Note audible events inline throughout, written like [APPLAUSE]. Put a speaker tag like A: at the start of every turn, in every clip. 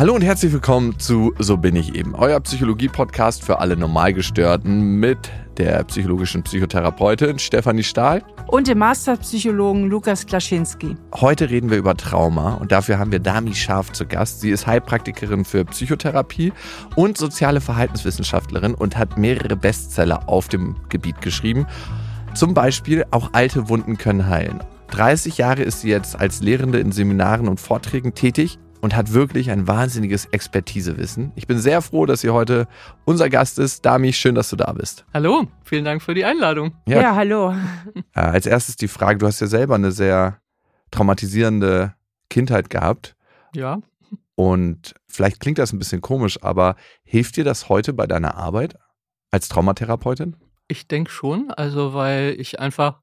A: Hallo und herzlich willkommen zu So bin ich eben, euer Psychologie-Podcast für alle Normalgestörten mit der psychologischen Psychotherapeutin Stefanie Stahl
B: und dem Masterpsychologen Lukas Klaschinski.
A: Heute reden wir über Trauma und dafür haben wir Dami Scharf zu Gast. Sie ist Heilpraktikerin für Psychotherapie und soziale Verhaltenswissenschaftlerin und hat mehrere Bestseller auf dem Gebiet geschrieben. Zum Beispiel Auch alte Wunden können heilen. 30 Jahre ist sie jetzt als Lehrende in Seminaren und Vorträgen tätig und hat wirklich ein wahnsinniges Expertisewissen. Ich bin sehr froh, dass sie heute unser Gast ist. Dami, schön, dass du da bist.
C: Hallo, vielen Dank für die Einladung.
B: Ja, ja hallo. [LAUGHS]
A: Äh, als erstes die Frage, du hast ja selber eine sehr traumatisierende Kindheit gehabt.
C: Ja.
A: Und vielleicht klingt das ein bisschen komisch, aber hilft dir das heute bei deiner Arbeit als Traumatherapeutin?
C: Ich denke schon, also weil ich einfach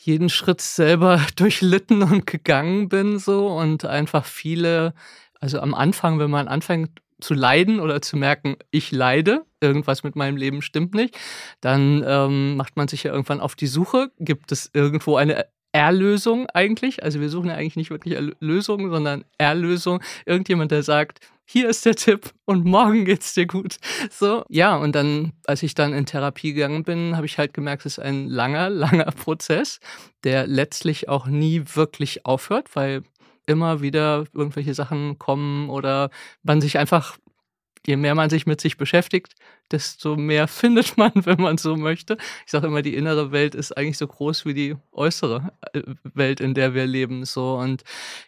C: jeden Schritt selber [LAUGHS] durchlitten und gegangen bin so und einfach viele, also am Anfang, wenn man anfängt zu leiden oder zu merken, ich leide, irgendwas mit meinem Leben stimmt nicht, dann ähm, macht man sich ja irgendwann auf die Suche, gibt es irgendwo eine Erlösung eigentlich. Also wir suchen ja eigentlich nicht wirklich Lösungen, sondern Erlösung. Irgendjemand, der sagt, hier ist der Tipp und morgen geht's dir gut. So, ja, und dann, als ich dann in Therapie gegangen bin, habe ich halt gemerkt, es ist ein langer, [LAUGHS] langer Prozess, der letztlich auch nie wirklich aufhört, weil immer wieder irgendwelche Sachen kommen oder man sich einfach je mehr man sich mit sich beschäftigt, desto mehr [LAUGHS] findet man, wenn man so möchte. Ich sage immer, die innere Welt ist eigentlich so groß wie die äußere äh, Welt, in der wir leben. So und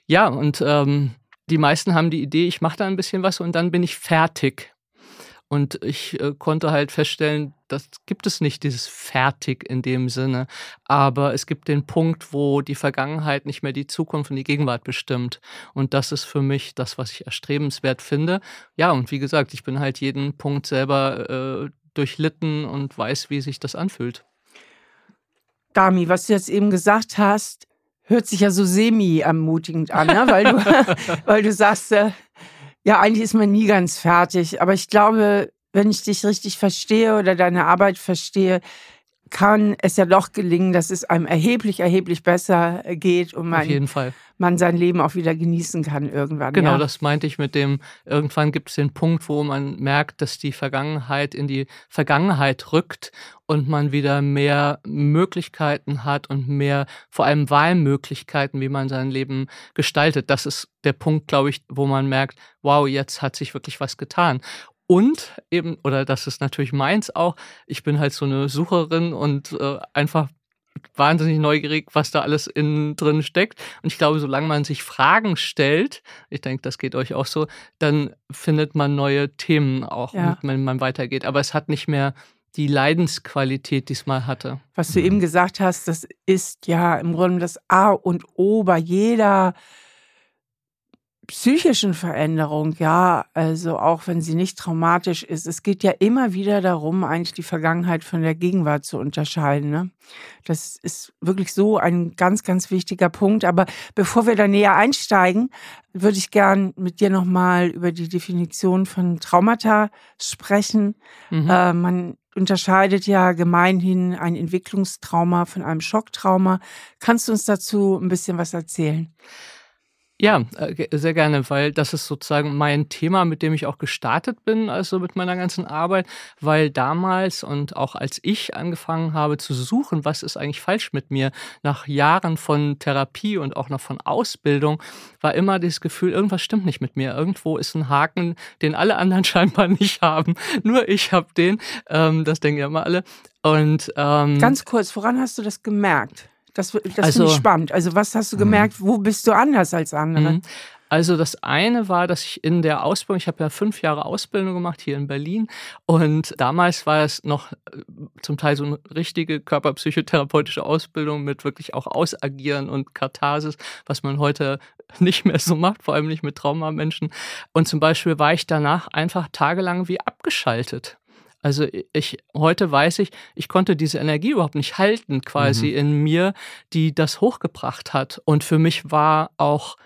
C: ja, und ähm, die meisten haben die Idee, ich mache da ein bisschen was und dann bin ich fertig. Und ich äh, konnte halt feststellen, das gibt es nicht, dieses Fertig in dem Sinne. Aber es gibt den Punkt, wo die Vergangenheit nicht mehr die Zukunft und die Gegenwart bestimmt. Und das ist für mich das, was ich erstrebenswert finde. Ja, und wie gesagt, ich bin halt jeden Punkt selber äh, durchlitten und weiß, wie sich das anfühlt.
B: Dami, was du jetzt eben gesagt hast, hört sich ja so semi-ermutigend an, ne? weil, du, [LAUGHS] weil du sagst, äh, ja, eigentlich ist man nie ganz fertig. Aber ich glaube, wenn ich dich richtig verstehe oder deine Arbeit verstehe, kann es ja doch gelingen, dass es einem erheblich, erheblich besser geht und man, man sein Leben auch wieder genießen kann irgendwann.
C: Genau,
B: ja.
C: das meinte ich mit dem, irgendwann gibt es den Punkt, wo man merkt, dass die Vergangenheit in die Vergangenheit rückt und man wieder mehr Möglichkeiten hat und mehr, vor allem Wahlmöglichkeiten, wie man sein Leben gestaltet. Das ist der Punkt, glaube ich, wo man merkt, wow, jetzt hat sich wirklich was getan. Und eben, oder das ist natürlich meins auch, ich bin halt so eine Sucherin und äh, einfach wahnsinnig neugierig, was da alles innen drin steckt. Und ich glaube, solange man sich Fragen stellt, ich denke, das geht euch auch so, dann findet man neue Themen auch, ja. wenn man weitergeht. Aber es hat nicht mehr die Leidensqualität, die es mal hatte.
B: Was du eben gesagt hast, das ist ja im Grunde das A und O bei jeder psychischen Veränderung, ja, also auch wenn sie nicht traumatisch ist, es geht ja immer wieder darum, eigentlich die Vergangenheit von der Gegenwart zu unterscheiden. Ne? Das ist wirklich so ein ganz, ganz wichtiger Punkt. Aber bevor wir da näher einsteigen, würde ich gern mit dir nochmal über die Definition von Traumata sprechen. Mhm. Äh, man unterscheidet ja gemeinhin ein Entwicklungstrauma von einem Schocktrauma. Kannst du uns dazu ein bisschen was erzählen?
C: Ja, äh, sehr gerne, weil das ist sozusagen mein Thema, mit dem ich auch gestartet bin, also mit meiner ganzen Arbeit, weil damals und auch als ich angefangen habe zu suchen, was ist eigentlich falsch mit mir, nach Jahren von Therapie und auch noch von Ausbildung, war immer das Gefühl, irgendwas stimmt nicht mit mir. Irgendwo ist ein Haken, den alle anderen [LAUGHS] scheinbar nicht haben. Nur ich habe den. Ähm, das denken ja immer alle. Und
B: ähm, ganz kurz, woran hast du das gemerkt? Das, das also, finde ich spannend. Also was hast du gemerkt, wo bist du anders als andere? Mhm.
C: Also das eine war, dass ich in der Ausbildung, ich habe ja fünf Jahre Ausbildung gemacht hier in Berlin und damals war es noch äh, zum Teil so eine richtige körperpsychotherapeutische Ausbildung mit wirklich auch Ausagieren und Katharsis, was man heute [LAUGHS] nicht mehr so macht, vor allem nicht mit Traumamenschen. Und zum Beispiel war ich danach einfach tagelang wie abgeschaltet. Also ich heute weiß ich, ich konnte diese Energie überhaupt nicht halten, quasi mhm. in mir, die das hochgebracht hat. Und für mich war auch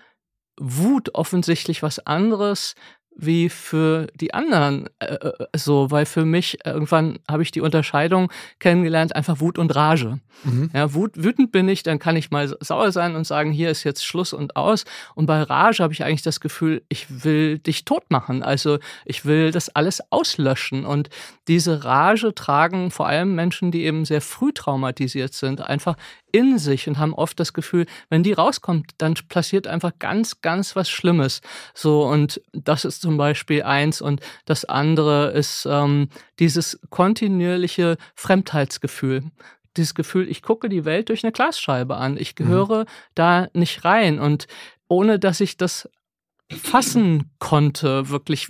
C: Wut offensichtlich was anderes, wie für die anderen äh, äh, so, weil für mich irgendwann habe ich die Unterscheidung kennengelernt, einfach Wut und Rage. Mhm. Ja, Wut, wütend bin ich, dann kann ich mal sauer sein und sagen, hier ist jetzt Schluss und aus. Und bei Rage habe ich eigentlich das Gefühl, ich will dich tot machen. Also ich will das alles auslöschen. Und diese Rage tragen vor allem Menschen, die eben sehr früh traumatisiert sind, einfach in sich und haben oft das Gefühl, wenn die rauskommt, dann passiert einfach ganz, ganz was Schlimmes. So, und das ist zum Beispiel eins. Und das andere ist ähm, dieses kontinuierliche Fremdheitsgefühl dieses Gefühl, ich gucke die Welt durch eine Glasscheibe an. Ich mhm. gehöre mhm. da nicht rein. Und ohne dass ich das fassen konnte, wirklich,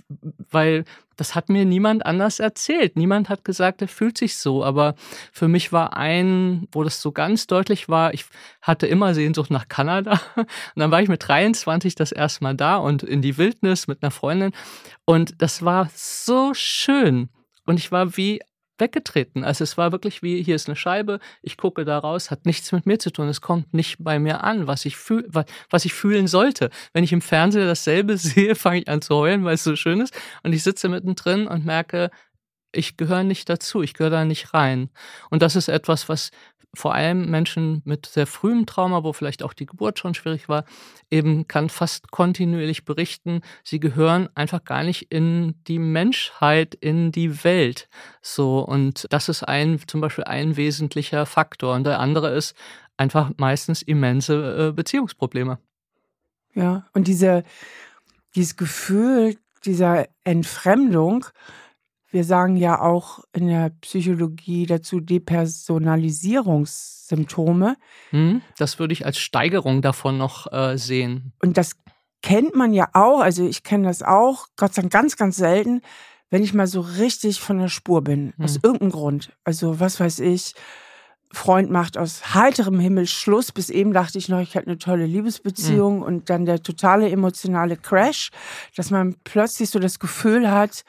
C: weil das hat mir niemand anders erzählt. Niemand hat gesagt, er fühlt sich so. Aber für mich war ein, wo das so ganz deutlich war, ich hatte immer Sehnsucht nach Kanada. [LAUGHS] Und dann war ich mit 23 das erste Mal da und in die Wildnis mit einer Freundin. Und das war so schön. Und ich war wie weggetreten. Also es war wirklich wie, hier ist eine Scheibe, ich gucke da raus, hat nichts mit mir zu tun. Es kommt nicht bei mir an, was ich, fühl, was, was ich fühlen sollte. Wenn ich im Fernseher dasselbe [LAUGHS] sehe, fange ich an zu heulen, weil es so schön ist. Und ich sitze mittendrin und merke, ich gehöre nicht dazu, ich gehöre da nicht rein. Und das ist etwas, was vor allem Menschen mit sehr frühem Trauma, wo vielleicht auch die Geburt schon schwierig war, eben kann fast kontinuierlich berichten, sie gehören einfach gar nicht in die Menschheit, in die Welt. So, und das ist ein, zum Beispiel ein wesentlicher Faktor. Und der andere ist einfach meistens immense äh, Beziehungsprobleme.
B: Ja, und diese, dieses Gefühl dieser Entfremdung, wir sagen ja auch in der Psychologie dazu Depersonalisierungssymptome.
C: Hm, das würde ich als Steigerung davon noch äh, sehen.
B: Und das kennt man ja auch, also ich kenne das auch, Gott sei Dank ganz, ganz selten, wenn ich mal so richtig von der Spur bin, hm. aus irgendeinem Grund. Also was weiß ich, Freund macht aus heiterem Himmel Schluss. Bis eben dachte ich noch, ich hätte eine tolle Liebesbeziehung hm. und dann der totale emotionale Crash, dass man plötzlich so das Gefühl hat,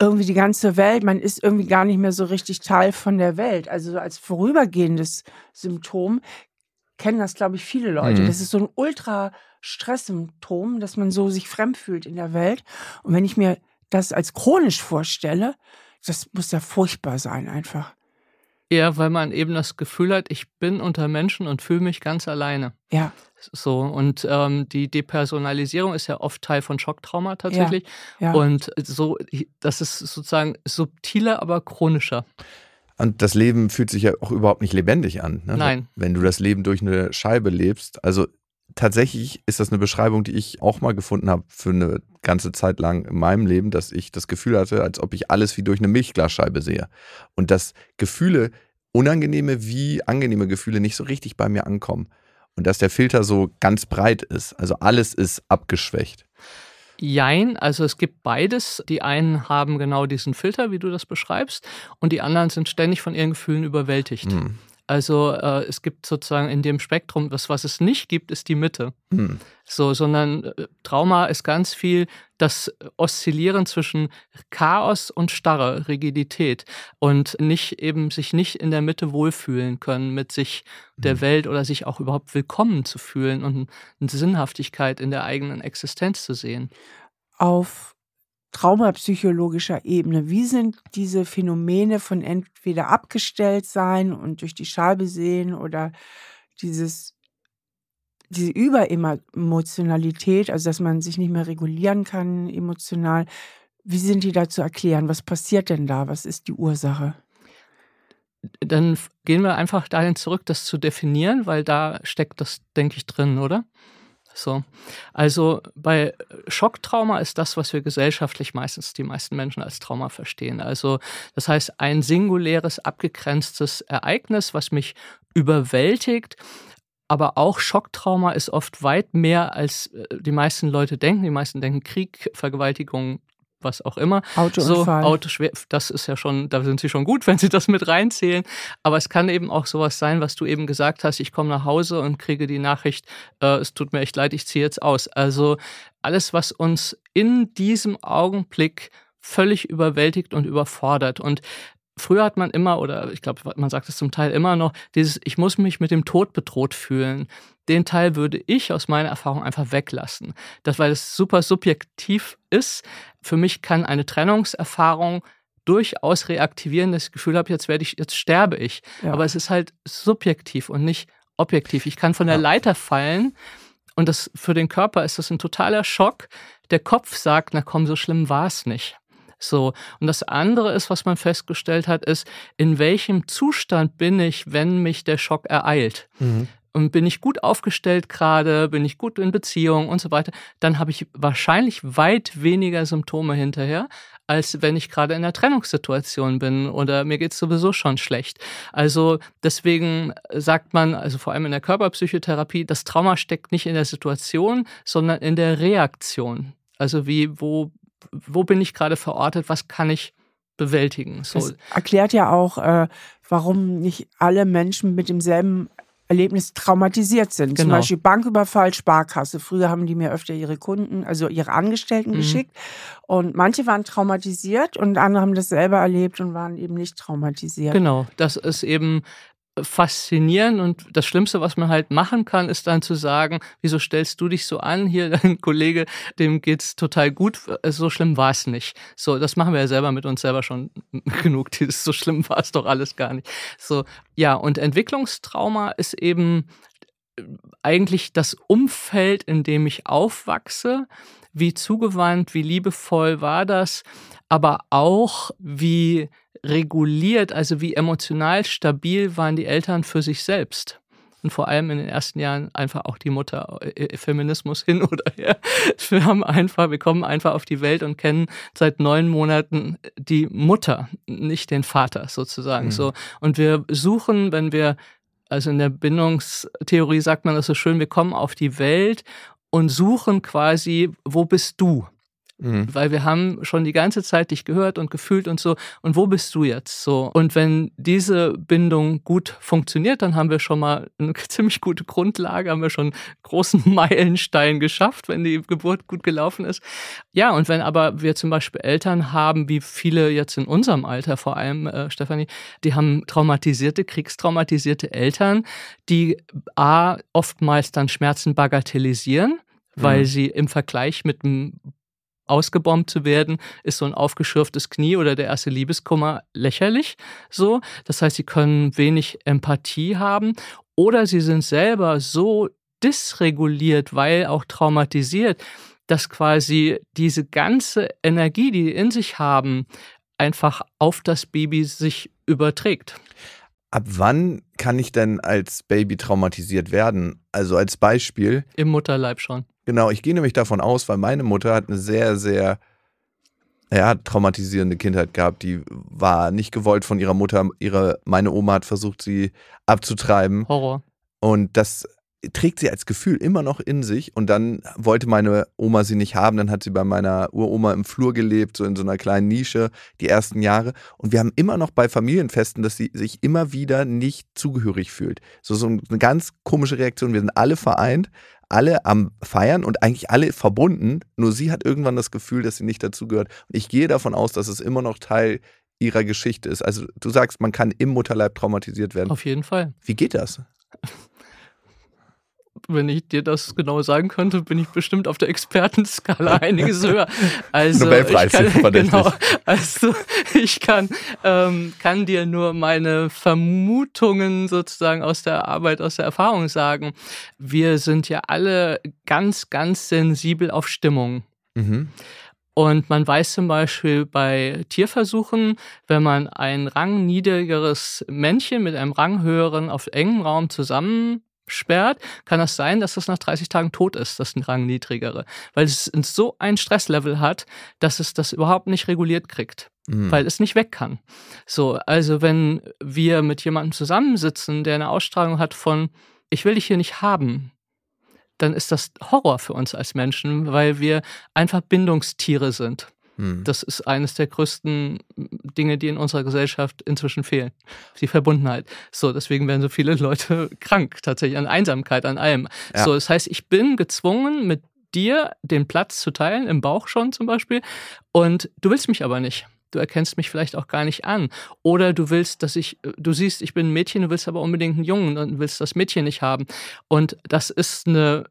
B: irgendwie die ganze Welt, man ist irgendwie gar nicht mehr so richtig Teil von der Welt. Also als vorübergehendes Symptom kennen das, glaube ich, viele Leute. Mhm. Das ist so ein Ultra-Stress-Symptom, dass man so sich fremd fühlt in der Welt. Und wenn ich mir das als chronisch vorstelle, das muss ja furchtbar sein einfach.
C: Ja, weil man eben das Gefühl hat, ich bin unter Menschen und fühle mich ganz alleine.
B: Ja.
C: So, und ähm, die Depersonalisierung ist ja oft Teil von Schocktrauma tatsächlich. Ja. Ja. Und so, das ist sozusagen subtiler, aber chronischer.
A: Und das Leben fühlt sich ja auch überhaupt nicht lebendig an.
C: Ne? Nein.
A: Wenn du das Leben durch eine Scheibe lebst. Also tatsächlich ist das eine Beschreibung, die ich auch mal gefunden habe für eine ganze Zeit lang in meinem Leben, dass ich das Gefühl hatte, als ob ich alles wie durch eine Milchglasscheibe sehe. Und dass Gefühle, unangenehme wie angenehme Gefühle, nicht so richtig bei mir ankommen. Und dass der Filter so ganz breit ist. Also alles ist abgeschwächt.
C: Jein, also es gibt beides. Die einen haben genau diesen Filter, wie du das beschreibst, und die anderen sind ständig von ihren Gefühlen überwältigt. Hm. Also äh, es gibt sozusagen in dem Spektrum, das, was es nicht gibt, ist die Mitte. Hm. So, sondern äh, Trauma ist ganz viel das Oszillieren zwischen Chaos und Starre, Rigidität und nicht eben sich nicht in der Mitte wohlfühlen können mit sich der hm. Welt oder sich auch überhaupt willkommen zu fühlen und eine Sinnhaftigkeit in der eigenen Existenz zu sehen.
B: Auf traumapsychologischer Ebene. Wie sind diese Phänomene von entweder abgestellt sein und durch die Scheibe sehen oder dieses diese Überemotionalität, also dass man sich nicht mehr regulieren kann emotional, wie sind die da zu erklären? Was passiert denn da? Was ist die Ursache?
C: Dann gehen wir einfach dahin zurück, das zu definieren, weil da steckt das, denke ich, drin, oder? So. Also bei Schocktrauma ist das, was wir gesellschaftlich meistens die meisten Menschen als Trauma verstehen. Also das heißt ein singuläres, abgegrenztes Ereignis, was mich überwältigt. Aber auch Schocktrauma ist oft weit mehr, als äh, die meisten Leute denken. Die meisten denken Krieg, Vergewaltigung, was auch immer.
B: Autounfall.
C: So, Auto, das ist ja schon, da sind sie schon gut, [LAUGHS] wenn sie das mit reinzählen. Aber es kann eben auch sowas sein, was du eben gesagt hast, ich komme nach Hause und kriege die Nachricht, äh, es tut mir echt leid, ich ziehe jetzt aus. Also alles, was uns in diesem Augenblick völlig überwältigt und überfordert. Und früher hat man immer, oder ich glaube, man sagt es zum Teil immer noch, dieses, ich muss mich mit dem Tod bedroht fühlen. Den Teil würde ich aus meiner Erfahrung einfach weglassen. Das, weil es super subjektiv ist. Für mich kann eine Trennungserfahrung durchaus reaktivieren, dass ich das Gefühl habe, jetzt werde ich, jetzt sterbe ich. Ja. Aber es ist halt subjektiv und nicht objektiv. Ich kann von der ja. Leiter fallen und das für den Körper ist das ein totaler Schock. Der Kopf sagt, na komm, so schlimm war es nicht. So. Und das andere ist, was man festgestellt hat, ist, in welchem Zustand bin ich, wenn mich der Schock ereilt. Mhm und bin ich gut aufgestellt gerade, bin ich gut in Beziehung und so weiter, dann habe ich wahrscheinlich weit weniger Symptome hinterher, als wenn ich gerade in einer Trennungssituation bin oder mir geht es sowieso schon schlecht. Also deswegen sagt man, also vor allem in der Körperpsychotherapie, das Trauma steckt nicht in der Situation, sondern in der Reaktion. Also wie, wo, wo bin ich gerade verortet, was kann ich bewältigen.
B: So. Das erklärt ja auch, äh, warum nicht alle Menschen mit demselben Erlebnis traumatisiert sind. Genau. Zum Beispiel Banküberfall, Sparkasse. Früher haben die mir öfter ihre Kunden, also ihre Angestellten mhm. geschickt. Und manche waren traumatisiert und andere haben das selber erlebt und waren eben nicht traumatisiert.
C: Genau, das ist eben faszinierend und das Schlimmste, was man halt machen kann, ist dann zu sagen, wieso stellst du dich so an? Hier, [LAUGHS] dein Kollege, dem geht's total gut. So schlimm war es nicht. So, das machen wir ja selber mit uns selber schon [LAUGHS] genug. Dieses so schlimm war es doch alles gar nicht. So, ja, und Entwicklungstrauma ist eben äh, eigentlich das Umfeld, in dem ich aufwachse. Wie zugewandt, wie liebevoll war das? Aber auch, wie reguliert, also wie emotional stabil waren die Eltern für sich selbst. Und vor allem in den ersten Jahren einfach auch die Mutter, äh, äh, Feminismus hin oder her. [LAUGHS] Wir haben einfach, wir kommen einfach auf die Welt und kennen seit neun Monaten die Mutter, nicht den Vater sozusagen. Mhm. So. Und wir suchen, wenn wir, also in der Bindungstheorie sagt man das so schön, wir kommen auf die Welt und suchen quasi, wo bist du? Mhm. Weil wir haben schon die ganze Zeit dich gehört und gefühlt und so. Und wo bist du jetzt so? Und wenn diese Bindung gut funktioniert, dann haben wir schon mal eine [LAUGHS] ziemlich gute Grundlage, haben wir schon einen großen [LAUGHS] Meilenstein geschafft, wenn die Geburt gut gelaufen ist. Ja, und wenn aber wir zum Beispiel Eltern haben, wie viele jetzt in unserem Alter vor allem, äh, Stefanie, die haben traumatisierte, kriegstraumatisierte Eltern, die A, oftmals dann Schmerzen bagatellisieren weil mhm. sie im Vergleich mit einem ausgebombt zu werden, ist so ein aufgeschürftes Knie oder der erste Liebeskummer lächerlich. So, das heißt, sie können wenig Empathie haben oder sie sind selber so dysreguliert, weil auch traumatisiert, dass quasi diese ganze Energie, die sie in sich haben, einfach auf das Baby sich überträgt.
A: Ab wann kann ich denn als Baby traumatisiert werden? Also als Beispiel.
C: Im Mutterleib schon.
A: Genau, ich gehe nämlich davon aus, weil meine Mutter hat eine sehr, sehr ja, traumatisierende Kindheit gehabt. Die war nicht gewollt von ihrer Mutter. Ihre, meine Oma hat versucht, sie abzutreiben.
C: Horror.
A: Und das trägt sie als Gefühl immer noch in sich. Und dann wollte meine Oma sie nicht haben. Dann hat sie bei meiner Uroma im Flur gelebt, so in so einer kleinen Nische, die ersten Jahre. Und wir haben immer noch bei Familienfesten, dass sie sich immer wieder nicht zugehörig fühlt. So, so eine ganz komische Reaktion. Wir sind alle vereint, alle am Feiern und eigentlich alle verbunden. Nur sie hat irgendwann das Gefühl, dass sie nicht dazugehört. Und ich gehe davon aus, dass es immer noch Teil ihrer Geschichte ist. Also du sagst, man kann im Mutterleib traumatisiert werden.
C: Auf jeden Fall.
A: Wie geht das?
C: Wenn ich dir das genau sagen könnte, bin ich bestimmt auf der Expertenskala [LAUGHS] einiges höher. Also
A: Nobelpreis,
C: ich kann, genau, also ich kann, ähm, kann dir nur meine Vermutungen sozusagen aus der Arbeit, aus der Erfahrung sagen. Wir sind ja alle ganz, ganz sensibel auf Stimmung. Mhm. Und man weiß zum Beispiel bei Tierversuchen, wenn man ein rangniedrigeres Männchen mit einem ranghöheren auf engem Raum zusammen sperrt, kann das sein, dass das nach 30 Tagen tot ist, das Rang niedrigere. Weil es so ein Stresslevel hat, dass es das überhaupt nicht reguliert kriegt. Mhm. Weil es nicht weg kann. So, also wenn wir mit jemandem zusammensitzen, der eine Ausstrahlung hat von, ich will dich hier nicht haben, dann ist das Horror für uns als Menschen, weil wir einfach Bindungstiere sind. Hm. Das ist eines der größten Dinge, die in unserer Gesellschaft inzwischen fehlen. Die Verbundenheit. So, deswegen werden so viele [LAUGHS] Leute krank, tatsächlich an Einsamkeit, an allem. Ja. So, das heißt, ich bin gezwungen, mit dir den Platz zu teilen, im Bauch schon zum Beispiel, und du willst mich aber nicht. du erkennst mich vielleicht auch gar nicht an. Oder du willst, dass ich, du siehst, ich bin ein Mädchen, du willst aber unbedingt einen Jungen und willst das Mädchen nicht haben. Und das ist eine,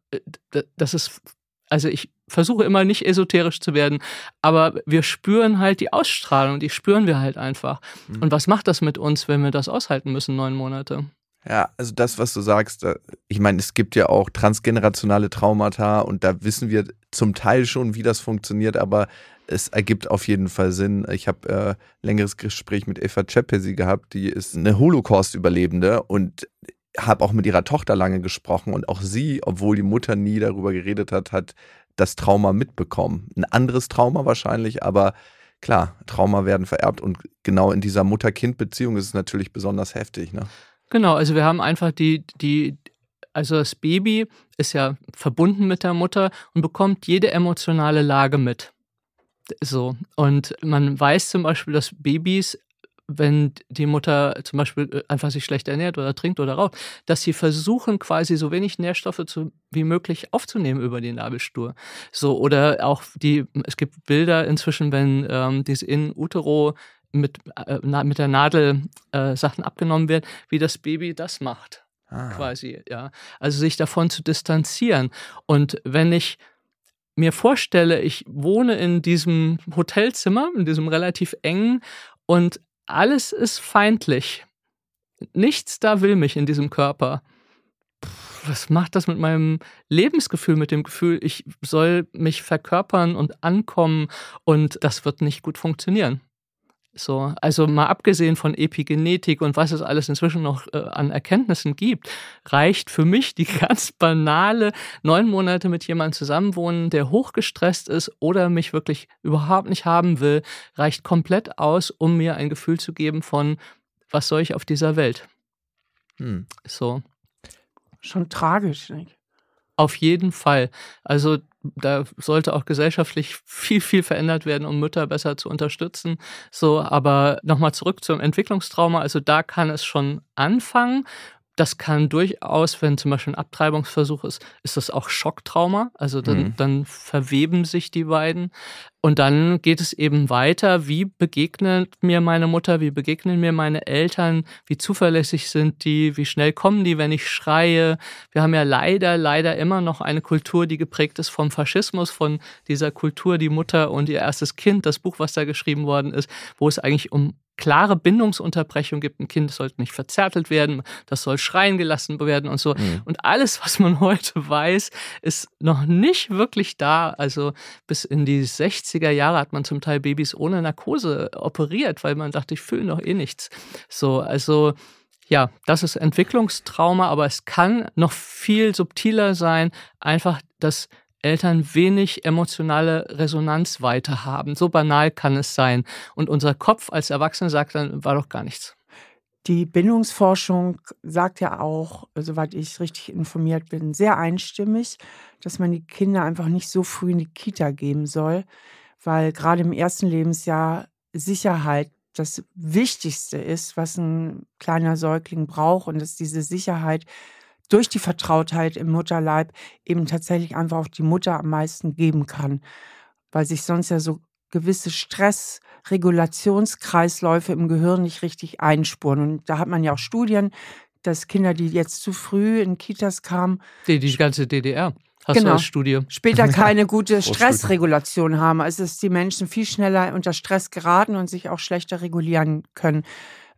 C: das ist, also ich versuche immer nicht esoterisch zu werden, aber wir spüren halt die Ausstrahlung, die spüren wir halt einfach. Mhm. Und was macht das mit uns, wenn wir das aushalten müssen, neun Monate?
A: Ja, also das, was du sagst, ich meine, es gibt ja auch transgenerationale Traumata und da wissen wir zum Teil schon, wie das funktioniert, aber es ergibt auf jeden Fall Sinn. Ich habe äh, längeres Gespräch mit Eva Czepesi gehabt, die ist eine Holocaust-Überlebende und habe auch mit ihrer Tochter lange gesprochen und auch sie, obwohl die Mutter nie darüber geredet hat, hat das Trauma mitbekommen. Ein anderes Trauma wahrscheinlich, aber klar, Trauma werden vererbt und genau in dieser Mutter-Kind-Beziehung ist es natürlich besonders heftig. Ne?
C: Genau, also wir haben einfach die, die, also das Baby ist ja verbunden mit der Mutter und bekommt jede emotionale Lage mit. So. Und man weiß zum Beispiel, dass Babys, wenn die Mutter zum Beispiel äh, einfach sich schlecht ernährt oder trinkt oder raucht, dass sie versuchen, quasi so wenig Nährstoffe zu, wie möglich aufzunehmen über die Nabelschnur. So, oder auch die, es gibt Bilder inzwischen, wenn ähm, diese in utero mit, äh, mit der Nadel äh, Sachen abgenommen werden, wie das Baby das macht. Ah. Quasi, ja. Also sich davon zu distanzieren. Und wenn ich mir vorstelle, ich wohne in diesem Hotelzimmer, in diesem relativ engen und alles ist feindlich. Nichts da will mich in diesem Körper. was macht das mit meinem Lebensgefühl, mit dem Gefühl, ich soll mich verkörpern und ankommen und das wird nicht gut funktionieren. So, also mal abgesehen von Epigenetik und was es alles inzwischen noch äh, an Erkenntnissen gibt, reicht für mich die [LAUGHS] ganz banale neun Monate mit jemandem zusammenwohnen, der hochgestresst ist oder mich wirklich überhaupt nicht haben will, reicht komplett aus, um mir ein Gefühl zu geben von, was soll ich auf dieser Welt? Hm. So.
B: Schon tragisch, nicht?
C: Auf jeden Fall. Also da sollte auch gesellschaftlich viel, viel verändert werden, um Mütter besser zu unterstützen. So, aber nochmal zurück zum Entwicklungstrauma. Also da kann es schon anfangen. Das kann durchaus, wenn zum Beispiel ein Abtreibungsversuch ist, ist das auch Schocktrauma. Also dann, mhm. dann verweben sich die beiden. Und dann geht es eben weiter. Wie begegnet mir meine Mutter? Wie begegnen mir meine Eltern? Wie zuverlässig sind die? Wie schnell kommen die, wenn ich schreie? Wir haben ja leider, leider immer noch eine Kultur, die geprägt ist vom Faschismus, von dieser Kultur, die Mutter und ihr erstes Kind, das Buch, was da geschrieben worden ist, wo es eigentlich um klare Bindungsunterbrechung gibt. Ein Kind sollte nicht verzärtelt werden, das soll schreien gelassen werden und so. Mhm. Und alles, was man [LAUGHS] heute weiß, ist noch nicht wirklich da. Also bis in die 60er Jahre hat man zum Teil Babys ohne Narkose operiert, weil man dachte, ich fühle noch eh nichts. So, also ja, das ist Entwicklungstrauma, aber es kann noch viel subtiler sein, einfach das Eltern wenig emotionale Resonanz weiter haben. So banal kann es sein. Und unser Kopf als Erwachsene sagt dann, war doch gar nichts.
B: Die Bindungsforschung sagt ja auch, soweit ich richtig informiert bin, sehr einstimmig, dass man die Kinder einfach nicht so früh in die Kita geben soll, weil gerade im ersten Lebensjahr Sicherheit das Wichtigste ist, was ein kleiner Säugling braucht und dass diese Sicherheit durch die Vertrautheit im Mutterleib eben tatsächlich einfach auch die Mutter am meisten geben kann, weil sich sonst ja so gewisse Stressregulationskreisläufe im Gehirn nicht richtig einspuren. Und da hat man ja auch Studien, dass Kinder, die jetzt zu früh in Kitas kamen.
C: Die, die ganze DDR. Hast genau, du als Studie.
B: Später [LAUGHS] keine gute Stressregulation haben. Also dass die Menschen viel schneller unter Stress geraten und sich auch schlechter regulieren können.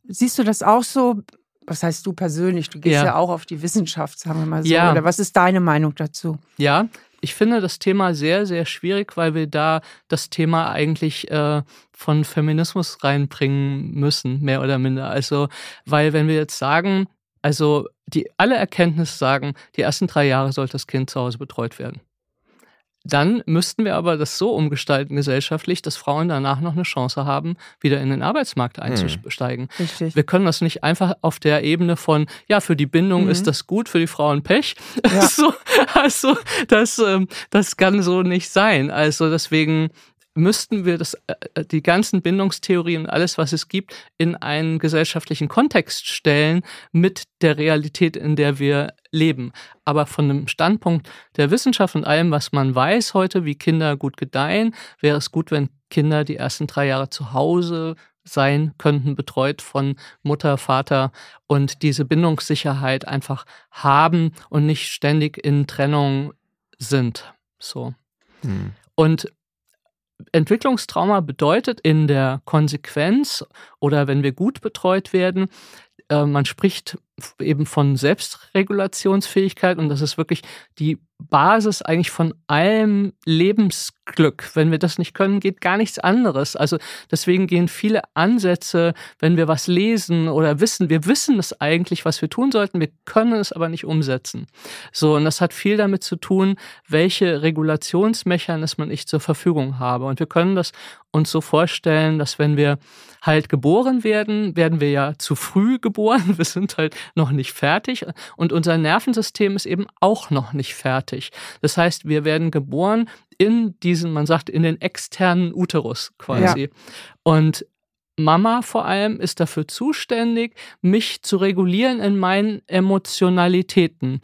B: Siehst du das auch so? Was heißt du persönlich? Du gehst ja, ja auch auf die Wissenschaft, sagen wir mal so. Ja. Oder was ist deine Meinung dazu?
C: Ja, ich finde das Thema sehr, sehr schwierig, weil wir da das Thema eigentlich äh, von Feminismus reinbringen müssen, mehr oder minder. Also, weil wenn wir jetzt sagen, also die alle Erkenntnisse sagen, die ersten drei Jahre sollte das Kind zu Hause betreut werden. Dann müssten wir aber das so umgestalten gesellschaftlich, dass Frauen danach noch eine Chance haben, wieder in den Arbeitsmarkt hm. einzusteigen. Richtig. Wir können das nicht einfach auf der Ebene von, ja, für die Bindung mhm. ist das gut, für die Frauen Pech. Ja. [LAUGHS] so, also das, ähm, das kann so nicht sein. Also deswegen müssten wir das, äh, die ganzen Bindungstheorien und alles, was es gibt, in einen gesellschaftlichen Kontext stellen mit der Realität, in der wir leben. Aber von dem Standpunkt der Wissenschaft und allem, was man weiß heute, wie Kinder gut gedeihen, wäre es gut, wenn Kinder die ersten drei Jahre zu Hause sein könnten, betreut von Mutter, Vater und diese Bindungssicherheit einfach haben und nicht ständig in Trennung sind. So. Hm. Und Entwicklungstrauma bedeutet in der Konsequenz oder wenn wir gut betreut werden, äh, man spricht eben von Selbstregulationsfähigkeit und das ist wirklich die Basis eigentlich von allem Lebensglück. Wenn wir das nicht können, geht gar nichts anderes. Also deswegen gehen viele Ansätze, wenn wir was lesen oder wissen, wir wissen es eigentlich, was wir tun sollten, wir können es aber nicht umsetzen. So, und das hat viel damit zu tun, welche Regulationsmechanismen ich zur Verfügung habe. Und wir können das uns so vorstellen, dass wenn wir halt geboren werden, werden wir ja zu früh geboren. [LAUGHS] Wir sind halt noch nicht fertig und unser Nervensystem ist eben auch noch nicht fertig. Das heißt, wir werden geboren in diesen, man sagt, in den externen Uterus quasi. Ja. Und Mama vor allem ist dafür zuständig, mich zu regulieren in meinen Emotionalitäten.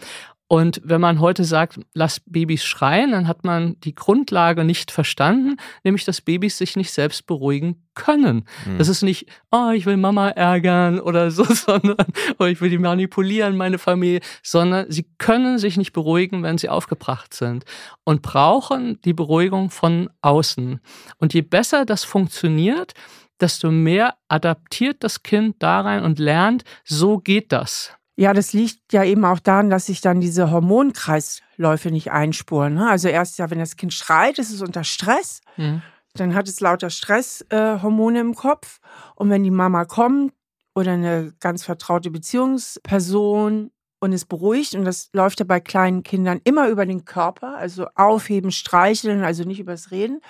C: Und wenn man heute sagt, lass Babys schreien, dann hat man die Grundlage nicht verstanden, nämlich dass Babys sich nicht selbst beruhigen können. Mhm. Das ist nicht, oh, ich will Mama ärgern oder so, [LAUGHS] sondern, oh, ich will die manipulieren, meine Familie, sondern sie können sich nicht beruhigen, wenn sie aufgebracht sind und brauchen die Beruhigung von außen. Und je besser das funktioniert, desto mehr adaptiert das Kind da rein und lernt, so geht das.
B: Ja, das liegt ja eben auch daran, dass sich dann diese Hormonkreisläufe nicht einspuren. Ne? Also erst ja, wenn das Kind schreit, ist es unter Stress. Mhm. Dann hat es lauter Stresshormone äh, im Kopf. Und wenn die Mama kommt oder eine ganz vertraute Beziehungsperson und es beruhigt, und das läuft ja bei kleinen Kindern immer über den Körper, also aufheben, streicheln, also nicht übers Reden,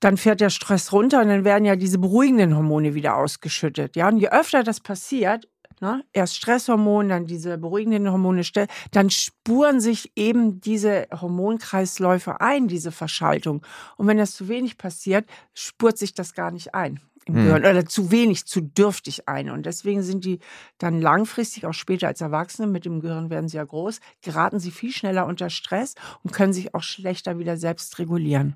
B: dann fährt der Stress runter und dann werden ja diese beruhigenden Hormone wieder ausgeschüttet. Ja, und je öfter das passiert, ne, erst Stresshormone, dann diese beruhigenden Hormone, dann spuren sich eben diese Hormonkreisläufe ein, diese Verschaltung. Und wenn das zu wenig passiert, spurt sich das gar nicht ein im hm. Gehirn oder zu wenig, zu dürftig ein. Und deswegen sind die dann langfristig, auch später als Erwachsene, mit dem Gehirn werden sie ja groß, geraten sie viel schneller unter Stress und können sich auch schlechter wieder selbst regulieren.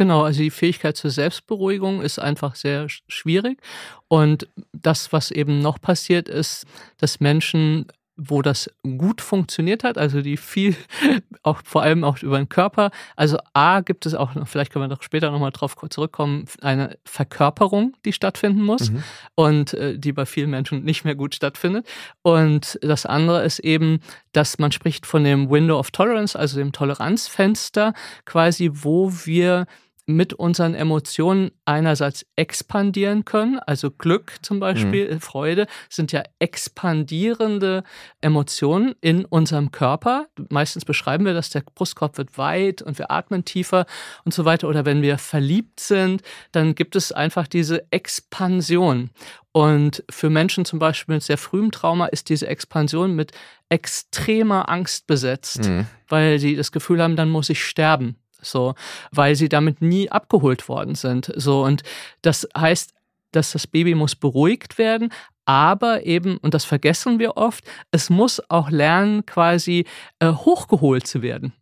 C: Genau, also die Fähigkeit zur Selbstberuhigung ist einfach sehr schwierig. Und das, was eben noch passiert, ist, dass Menschen wo das gut funktioniert hat, also die viel, [LAUGHS] auch vor allem auch über den Körper. Also A gibt es auch, vielleicht können wir doch später nochmal drauf zurückkommen, eine Verkörperung, die stattfinden muss mhm. und äh, die bei vielen Menschen nicht mehr gut stattfindet. Und das andere ist eben, dass man spricht von dem Window of Tolerance, also dem Toleranzfenster, quasi, wo wir mit unseren Emotionen einerseits expandieren können, also Glück zum Beispiel, mhm. Freude sind ja expandierende Emotionen in unserem Körper. Meistens beschreiben wir das, der Brustkorb wird weit und wir atmen tiefer und so weiter. Oder wenn wir verliebt sind, dann gibt es einfach diese Expansion. Und für Menschen zum Beispiel mit sehr frühem Trauma ist diese Expansion mit extremer Angst besetzt, mhm. weil sie das Gefühl haben, dann muss ich sterben so, weil sie damit nie abgeholt worden sind. So, und das heißt, dass das Baby muss beruhigt werden, aber eben, und das vergessen wir oft, es muss auch lernen, quasi äh, hochgeholt zu werden.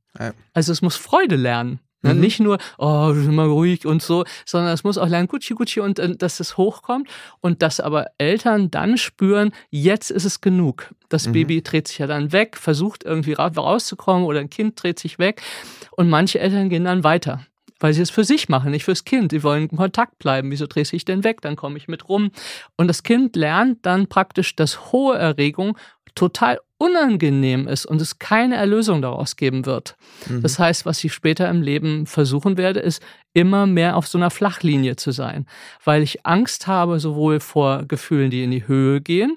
C: Also es muss Freude lernen. Ne? Mhm. Nicht nur, oh, mal ruhig und so, sondern es muss auch lernen, Gucci, Gucci und äh, dass es hochkommt und dass aber Eltern dann spüren, jetzt ist es genug. Das mhm. Baby dreht sich ja dann weg, versucht irgendwie rauszukommen oder ein Kind dreht sich weg und manche Eltern gehen dann weiter weil sie es für sich machen, nicht fürs Kind. Sie wollen in Kontakt bleiben. Wieso drehe ich denn weg? Dann komme ich mit rum. Und das Kind lernt dann praktisch, dass hohe Erregung total unangenehm ist und es keine Erlösung daraus geben wird. Mhm. Das heißt, was ich später im Leben versuchen werde, ist immer mehr auf so einer Flachlinie zu sein, weil ich Angst habe sowohl vor Gefühlen, die in die Höhe gehen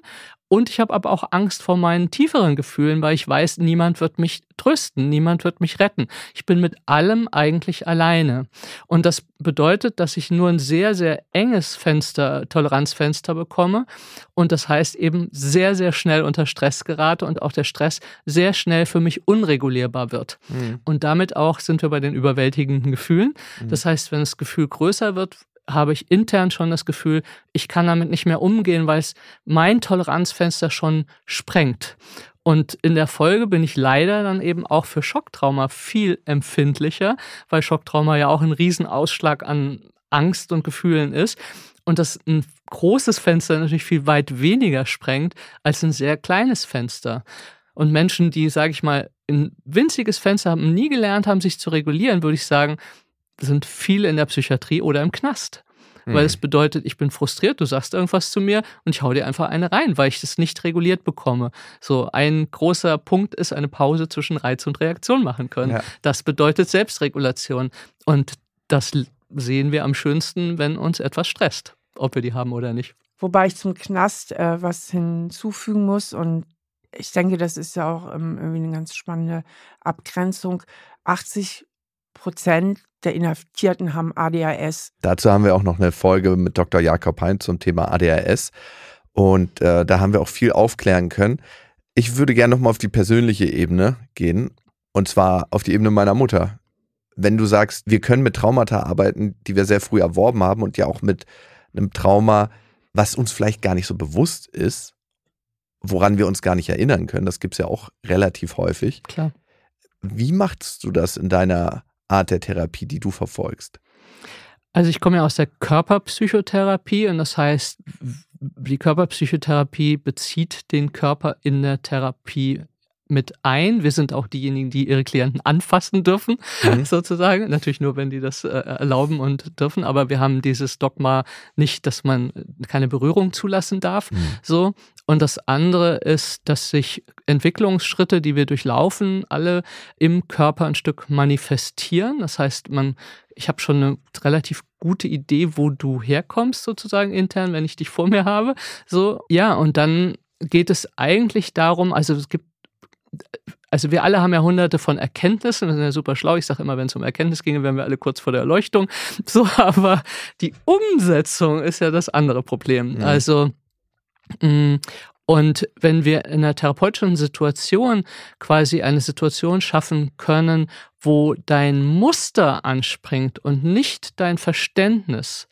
C: Und ich habe aber auch Angst vor meinen tieferen Gefühlen, weil ich weiß, niemand wird mich trösten, niemand wird mich retten. Ich bin mit allem eigentlich alleine. Und das bedeutet, dass ich nur ein sehr, sehr enges Fenster, Toleranzfenster bekomme. Und das heißt eben sehr, sehr schnell unter Stress gerate und auch der Stress sehr schnell für mich unregulierbar wird. Mhm. Und damit auch sind wir bei den überwältigenden Gefühlen. Mhm. Das heißt, wenn das Gefühl größer wird, habe ich intern schon das Gefühl, ich kann damit nicht mehr umgehen, weil es mein Toleranzfenster schon sprengt. Und in der Folge bin ich leider dann eben auch für Schocktrauma viel empfindlicher, weil Schocktrauma ja auch ein Riesenausschlag an Angst und Gefühlen ist. Und das ein großes Fenster natürlich viel weit weniger sprengt als ein sehr kleines Fenster. Und Menschen, die, sage ich mal, ein winziges Fenster haben, nie gelernt haben, sich zu regulieren, würde ich sagen, sind viele in der Psychiatrie oder im Knast. Mhm. Weil es bedeutet, ich bin frustriert, du sagst irgendwas zu mir und ich hau dir einfach eine rein, weil ich das nicht reguliert bekomme. So ein großer Punkt ist eine Pause zwischen Reiz und Reaktion machen können. Ja. Das bedeutet Selbstregulation. Und das sehen wir am schönsten, wenn uns etwas stresst, ob wir die haben oder nicht.
B: Wobei ich zum Knast äh, was hinzufügen muss und ich denke, das ist ja auch ähm, irgendwie eine ganz spannende Abgrenzung. 80 Prozent der Inhaftierten haben ADHS.
A: Dazu haben wir auch noch eine Folge mit Dr. Jakob Hein zum Thema ADHS. Und äh, da haben wir auch viel aufklären können. Ich würde gerne nochmal auf die persönliche Ebene gehen. Und zwar auf die Ebene meiner Mutter. Wenn du sagst, wir können mit Traumata arbeiten, die wir sehr früh erworben haben und ja auch mit einem Trauma, was uns vielleicht gar nicht so bewusst ist, woran wir uns gar nicht erinnern können, das gibt es ja auch relativ häufig.
C: Klar.
A: Wie machst du das in deiner Art der Therapie, die du verfolgst?
C: Also ich komme ja aus der Körperpsychotherapie und das heißt, die Körperpsychotherapie bezieht den Körper in der Therapie mit ein. Wir sind auch diejenigen, die ihre Klienten anfassen dürfen, mhm. [LAUGHS] sozusagen. Natürlich nur, wenn die das äh, erlauben und dürfen. Aber wir haben dieses Dogma nicht, dass man keine Berührung zulassen darf. Mhm. So. Und das andere ist, dass sich Entwicklungsschritte, die wir durchlaufen, alle im Körper ein Stück manifestieren. Das heißt, man, ich habe schon eine relativ gute Idee, wo du herkommst, sozusagen intern, wenn ich dich vor mir habe. So, ja, und dann geht es eigentlich darum, also es gibt also wir alle haben ja hunderte von Erkenntnissen, das ist ja super schlau. Ich sage immer, wenn es um Erkenntnis ginge, wären wir alle kurz vor der Erleuchtung. So, [LAUGHS] aber die Umsetzung ist ja das andere Problem. Ja. Also mh, mm, und wenn wir in einer therapeutischen Situation quasi eine Situation schaffen können, wo dein Muster anspringt und nicht dein Verständnis,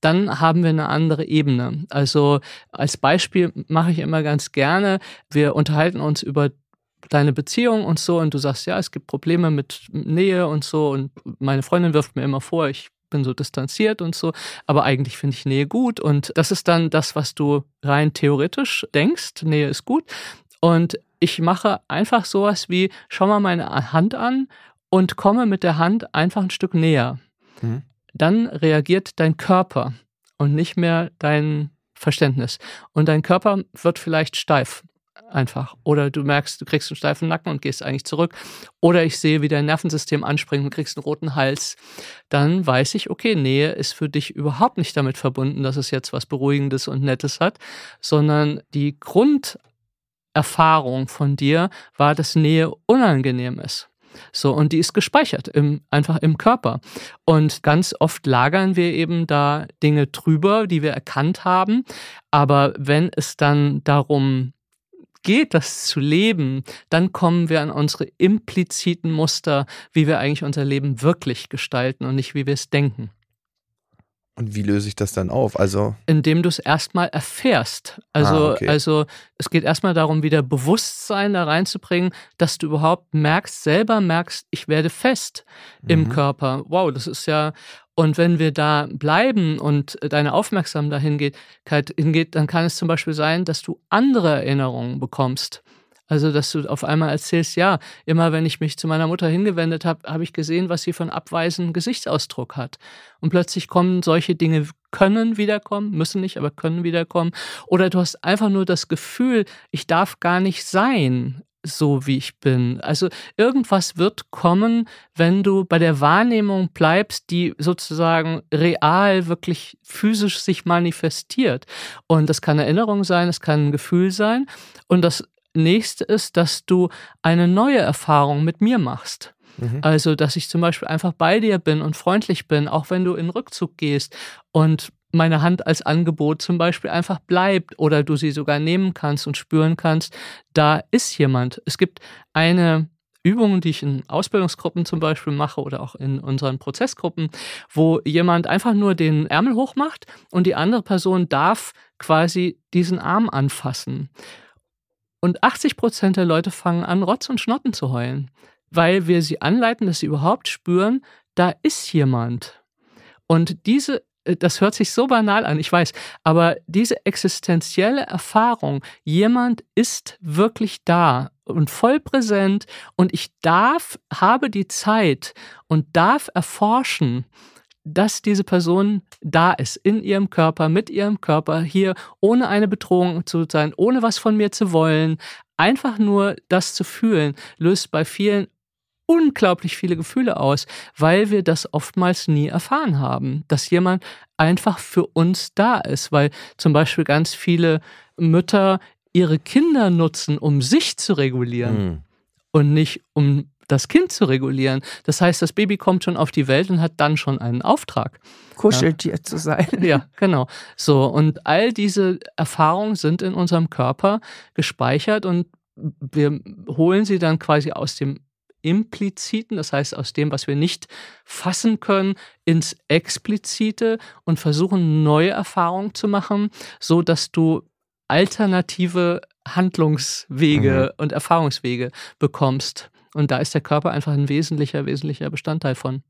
C: dann haben wir eine andere Ebene. Also als Beispiel mache ich immer ganz gerne, wir unterhalten uns über deine Beziehung und so und du sagst, ja, es gibt Probleme mit Nähe und so und meine Freundin wirft mir immer vor, ich bin so distanziert und so, aber eigentlich finde ich Nähe gut und das ist dann das, was du rein theoretisch denkst, Nähe ist gut und ich mache einfach sowas wie, schau mal meine Hand an und komme mit der Hand einfach ein Stück näher. Mhm. Dann reagiert dein Körper und nicht mehr dein Verständnis. Und dein Körper wird vielleicht steif einfach. Oder du merkst, du kriegst einen steifen Nacken und gehst eigentlich zurück. Oder ich sehe, wie dein Nervensystem anspringt und kriegst einen roten Hals. Dann weiß ich, okay, Nähe ist für dich überhaupt nicht damit verbunden, dass es jetzt was Beruhigendes und Nettes hat, sondern die Grunderfahrung von dir war, dass Nähe unangenehm ist. So, und die ist gespeichert im, einfach im Körper. Und ganz oft lagern wir eben da Dinge drüber, die wir erkannt haben. Aber wenn es dann darum geht, das zu leben, dann kommen wir an unsere impliziten Muster, wie wir eigentlich unser Leben wirklich gestalten und nicht wie wir es denken.
A: Und wie löse ich das dann auf? Also
C: indem du es erstmal erfährst. Also, ah, okay. also es geht erstmal darum, wieder Bewusstsein da reinzubringen, dass du überhaupt merkst, selber merkst, ich werde fest mhm. im Körper. Wow, das ist ja und wenn wir da bleiben und deine Aufmerksamkeit dahin geht, hingeht, dann kann es zum Beispiel sein, dass du andere Erinnerungen bekommst. Also, dass du auf einmal erzählst, ja, immer wenn ich mich zu meiner Mutter hingewendet habe, habe ich gesehen, was sie von abweisendem Gesichtsausdruck hat. Und plötzlich kommen solche Dinge, können wiederkommen, müssen nicht, aber können wiederkommen. Oder du hast einfach nur das Gefühl, ich darf gar nicht sein so, wie ich bin. Also irgendwas wird kommen, wenn du bei der Wahrnehmung bleibst, die sozusagen real, wirklich physisch sich manifestiert. Und das kann Erinnerung sein, es kann ein Gefühl sein. Und das nächste ist, dass du eine neue Erfahrung mit mir machst. Mhm. Also, dass ich zum Beispiel einfach bei dir bin und freundlich bin, auch wenn du in Rückzug gehst und meine Hand als Angebot zum Beispiel einfach bleibt oder du sie sogar nehmen kannst und spüren kannst, da ist jemand. Es gibt eine Übung, die ich in Ausbildungsgruppen zum Beispiel mache oder auch in unseren Prozessgruppen, wo jemand einfach nur den Ärmel hochmacht und die andere Person darf quasi diesen Arm anfassen. Und 80 Prozent der Leute fangen an, Rotz und Schnotten zu heulen, weil wir sie anleiten, dass sie überhaupt spüren, da ist jemand. Und diese äh, das hört sich so banal an, ich weiß, aber diese existenzielle Erfahrung, jemand ist wirklich da und voll präsent und ich darf, habe die Zeit und darf erforschen, dass diese Person da ist, in ihrem Körper, mit ihrem Körper, hier, ohne eine Bedrohung zu sein, ohne was von mir zu wollen, einfach nur das zu fühlen, löst bei vielen unglaublich viele Gefühle aus, weil wir das oftmals nie erfahren haben, dass jemand einfach für uns da ist, weil zum Beispiel ganz viele Mütter ihre Kinder nutzen, um sich zu regulieren mhm. und nicht um das Kind zu regulieren. Das heißt, das Baby kommt schon auf die Welt und hat dann schon einen Auftrag.
B: Kuscheltier ja. zu sein.
C: Ja, genau. So, und all diese Erfahrungen sind in unserem Körper gespeichert und wir holen sie dann quasi aus dem Impliziten, das heißt aus dem, was wir nicht fassen können, ins Explizite und versuchen neue Erfahrungen zu machen, so dass du alternative Handlungswege mhm. und Erfahrungswege bekommst. Und da ist der Körper einfach ein wesentlicher, wesentlicher Bestandteil von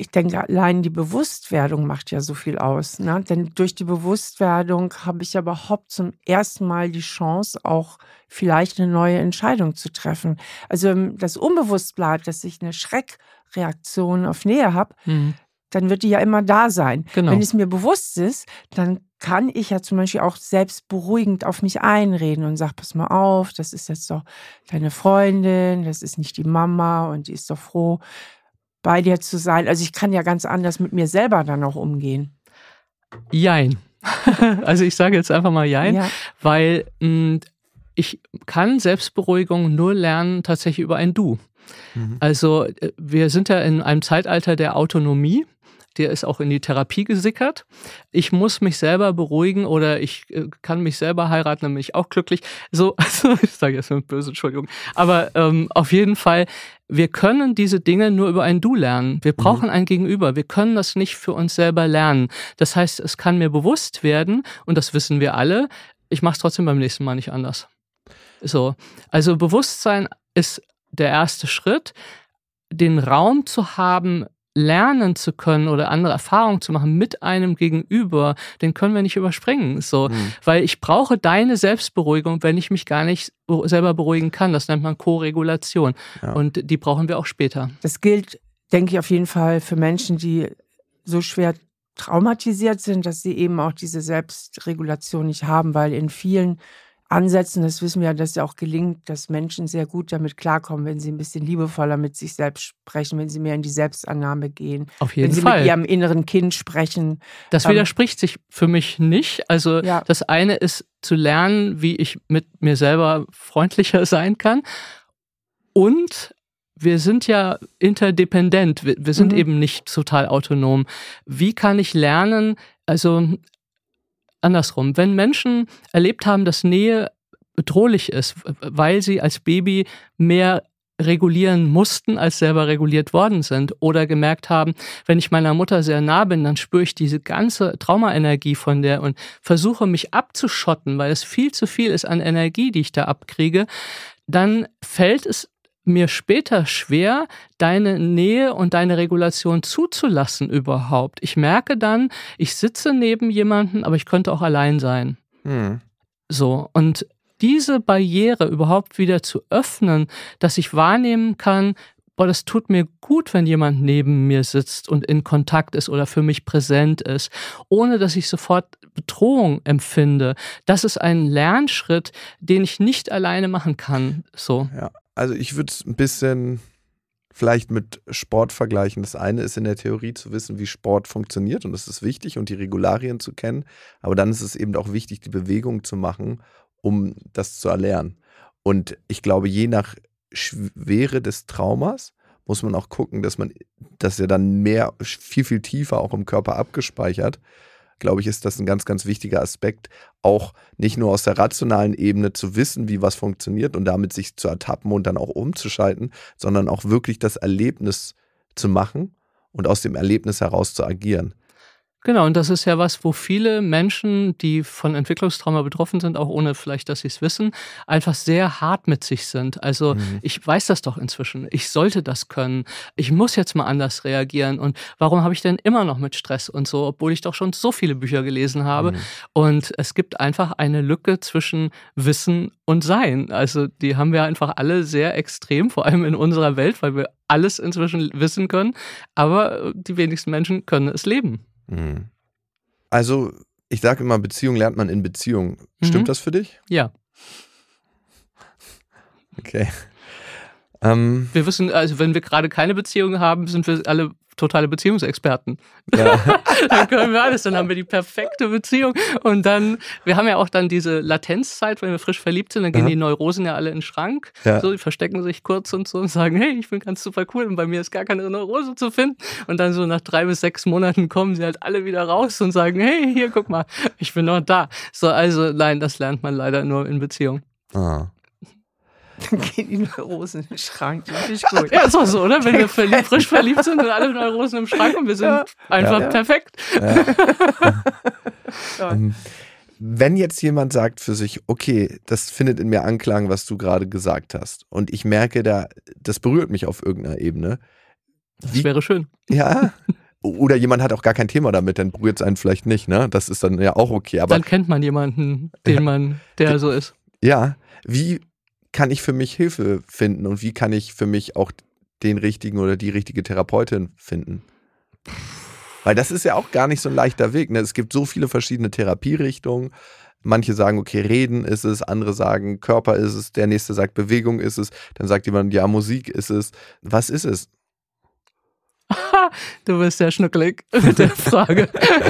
B: ich denke, allein die Bewusstwerdung macht ja so viel aus. Ne? Denn durch die Bewusstwerdung habe ich ja überhaupt zum ersten Mal die Chance, auch vielleicht eine neue Entscheidung zu treffen. Also wenn das unbewusst bleibt, dass ich eine Schreckreaktion auf Nähe habe, mhm. Dann wird die ja immer da sein. Genau. Wenn es mir bewusst ist, dann kann ich ja zum Beispiel auch selbst beruhigend auf mich einreden und sage, pass mal auf, das ist jetzt doch deine Freundin, das ist nicht die Mama und die ist doch froh, bei dir zu sein. Also ich kann ja ganz anders mit mir selber dann auch umgehen.
C: Jein. [LAUGHS] also ich sage jetzt einfach mal Jein, ja. weil mh, hm, ich kann Selbstberuhigung nur lernen tatsächlich über ein Du. Mhm. Also äh, wir sind ja in einem Zeitalter der Autonomie der ist auch in die Therapie gesickert. Ich muss mich selber beruhigen oder ich äh, kann mich selber heiraten, dann bin ich auch glücklich. So, [LAUGHS] also ich sage jetzt mal böse, Entschuldigung. Aber ähm, auf jeden Fall, wir können diese Dinge nur über ein Du lernen. Wir mhm. brauchen mhm. ein Gegenüber. Wir können das nicht für uns selber lernen. Das heißt, es kann mir bewusst werden, und das wissen wir alle, ich mache es trotzdem beim nächsten Mal nicht anders. So, also Bewusstsein ist der erste Schritt, den Raum zu haben, lernen zu können oder andere Erfahrungen zu machen mit einem Gegenüber, den können wir nicht überspringen. So, mhm. weil ich brauche deine Selbstberuhigung, wenn ich mich gar nicht selber beruhigen kann. Das nennt man Co-Regulation. Ja. Und die brauchen wir auch später.
B: Das gilt, denke ich, auf jeden Fall für Menschen, die so schwer traumatisiert sind, dass sie eben auch diese Selbstregulation nicht haben, weil in vielen Ansätzen, das wissen wir ja, dass ja auch gelingt, dass Menschen sehr gut damit klarkommen, wenn sie ein bisschen liebevoller mit sich selbst sprechen, wenn sie mehr in die Selbstannahme gehen.
C: Auf jeden
B: wenn sie
C: Fall.
B: mit ihrem inneren Kind sprechen.
C: Das ähm, widerspricht sich für mich nicht. Also ja. das eine ist zu lernen, wie ich mit mir selber freundlicher [LAUGHS] sein kann. Und wir sind ja interdependent. Wir, wir sind mhm. eben nicht total autonom. Wie kann ich lernen, also andersrum. Wenn Menschen erlebt haben, dass Nähe bedrohlich ist, weil sie als Baby mehr regulieren mussten, als selber reguliert worden sind oder gemerkt haben, wenn ich meiner Mutter sehr nah bin, dann spüre ich diese ganze Traumaenergie von der und versuche mich abzuschotten, weil es viel zu viel ist an Energie, die ich da abkriege, dann fällt es mir später schwer, deine Nähe und deine Regulation zuzulassen überhaupt. Ich merke dann, ich sitze neben jemandem, aber ich könnte auch allein sein. Hm. So, und diese Barriere überhaupt wieder zu öffnen, dass ich wahrnehmen kann, boah, das tut mir gut, wenn jemand neben mir sitzt und in Kontakt ist oder für mich präsent ist, ohne dass ich sofort Bedrohung empfinde. Das ist ein Lernschritt, den ich nicht alleine machen kann. So.
A: Ja, also ich würde es ein bisschen vielleicht mit Sport vergleichen. Das eine ist in der Theorie zu wissen, wie Sport funktioniert und das ist wichtig und die Regularien zu kennen. Aber dann ist es eben auch wichtig, die Bewegung zu machen, um das zu erlernen. Und ich glaube, je nach Schwere des Traumas muss man auch gucken, dass man das ja dann mehr, viel, viel tiefer auch im Körper abgespeichert. Glaube ich, ist das ein ganz, ganz wichtiger Aspekt, auch nicht nur aus der rationalen Ebene zu wissen, wie was funktioniert und damit sich zu ertappen und dann auch umzuschalten, sondern auch wirklich das Erlebnis zu machen und aus dem Erlebnis heraus zu agieren.
C: Genau, und das ist ja was, wo viele Menschen, die von Entwicklungstrauma betroffen sind, auch ohne vielleicht, dass sie es wissen, einfach sehr hart mit sich sind. Also mhm. ich weiß das doch inzwischen. Ich sollte das können. Ich muss jetzt mal anders reagieren. Und warum habe ich denn immer noch mit Stress und so, obwohl ich doch schon so viele Bücher gelesen habe? Mhm. Und es gibt einfach eine Lücke zwischen Wissen und Sein. Also die haben wir einfach alle sehr extrem, vor allem in unserer Welt, weil wir alles inzwischen wissen können. Aber die wenigsten Menschen können es leben.
A: Mhm. Also, ich sage immer, Beziehung lernt man in Beziehung. Stimmt mhm. das für dich?
C: Ja.
A: Okay. Ähm,
C: wir wissen, also wenn wir gerade keine Beziehung haben, sind wir alle totale Beziehungsexperten. Ja. [LAUGHS] dann können wir alles, dann haben wir die perfekte Beziehung. Und dann, wir haben ja auch dann diese Latenzzeit, wenn wir frisch verliebt sind, dann gehen Aha. die Neurosen ja alle in den Schrank. Ja. So, die verstecken sich kurz und so und sagen, hey, ich bin ganz super cool und bei mir ist gar keine Neurose zu finden. Und dann so nach drei bis sechs Monaten kommen sie halt alle wieder raus und sagen, hey, hier, guck mal, ich bin noch da. So, also nein, das lernt man leider nur in Beziehung.
A: Ah.
B: Dann gehen die Neurosen in den Schrank. Das ist gut.
C: Ja, ist doch so, oder? Wenn wir [LAUGHS] verliebt, frisch verliebt sind und alle Neurosen im Schrank und wir sind ja. einfach ja. perfekt.
A: Ja. [LAUGHS] ähm, wenn jetzt jemand sagt für sich, okay, das findet in mir Anklang, was du gerade gesagt hast, und ich merke, da, das berührt mich auf irgendeiner Ebene.
C: Das wie, wäre schön.
A: Ja. Oder jemand hat auch gar kein Thema damit, dann berührt es einen vielleicht nicht, ne? Das ist dann ja auch okay. Aber
C: dann kennt man jemanden, den man, der so ist.
A: Ja. Wie kann ich für mich Hilfe finden und wie kann ich für mich auch den richtigen oder die richtige Therapeutin finden? Weil das ist ja auch gar nicht so ein leichter Weg. Ne? Es gibt so viele verschiedene Therapierichtungen. Manche sagen, okay, Reden ist es, andere sagen, Körper ist es, der nächste sagt, Bewegung ist es, dann sagt jemand, ja, Musik ist es. Was ist es? [LAUGHS]
C: du bist ja schnuckelig mit der Frage.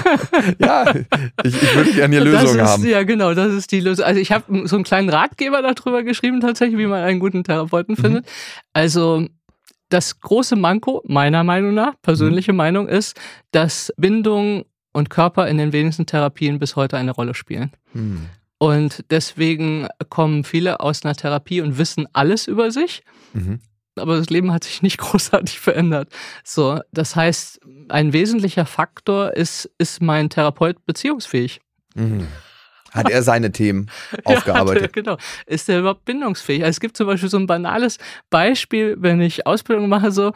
C: [LAUGHS]
A: ja, ich, ich würde gerne eine Lösung
C: ist,
A: haben.
C: Ja, genau, das ist die Lösung. Also ich habe so einen kleinen Ratgeber darüber geschrieben, tatsächlich, wie man einen guten Therapeuten mhm. findet. Also das große Manko, meiner Meinung nach, persönliche mhm. Meinung, ist, dass Bindung und Körper in den wenigsten Therapien bis heute eine Rolle spielen. Mhm. Und deswegen kommen viele aus einer Therapie und wissen alles über sich. Mhm aber das Leben hat sich nicht [LAUGHS] großartig verändert. So, das heißt, ein wesentlicher Faktor ist, ist mein Therapeut beziehungsfähig.
A: Mhm. Hat er seine Themen [LAUGHS] aufgearbeitet?
C: Ja, genau. Ist er überhaupt bindungsfähig? Also es gibt zum Beispiel so ein banales Beispiel, wenn ich Ausbildung mache, so,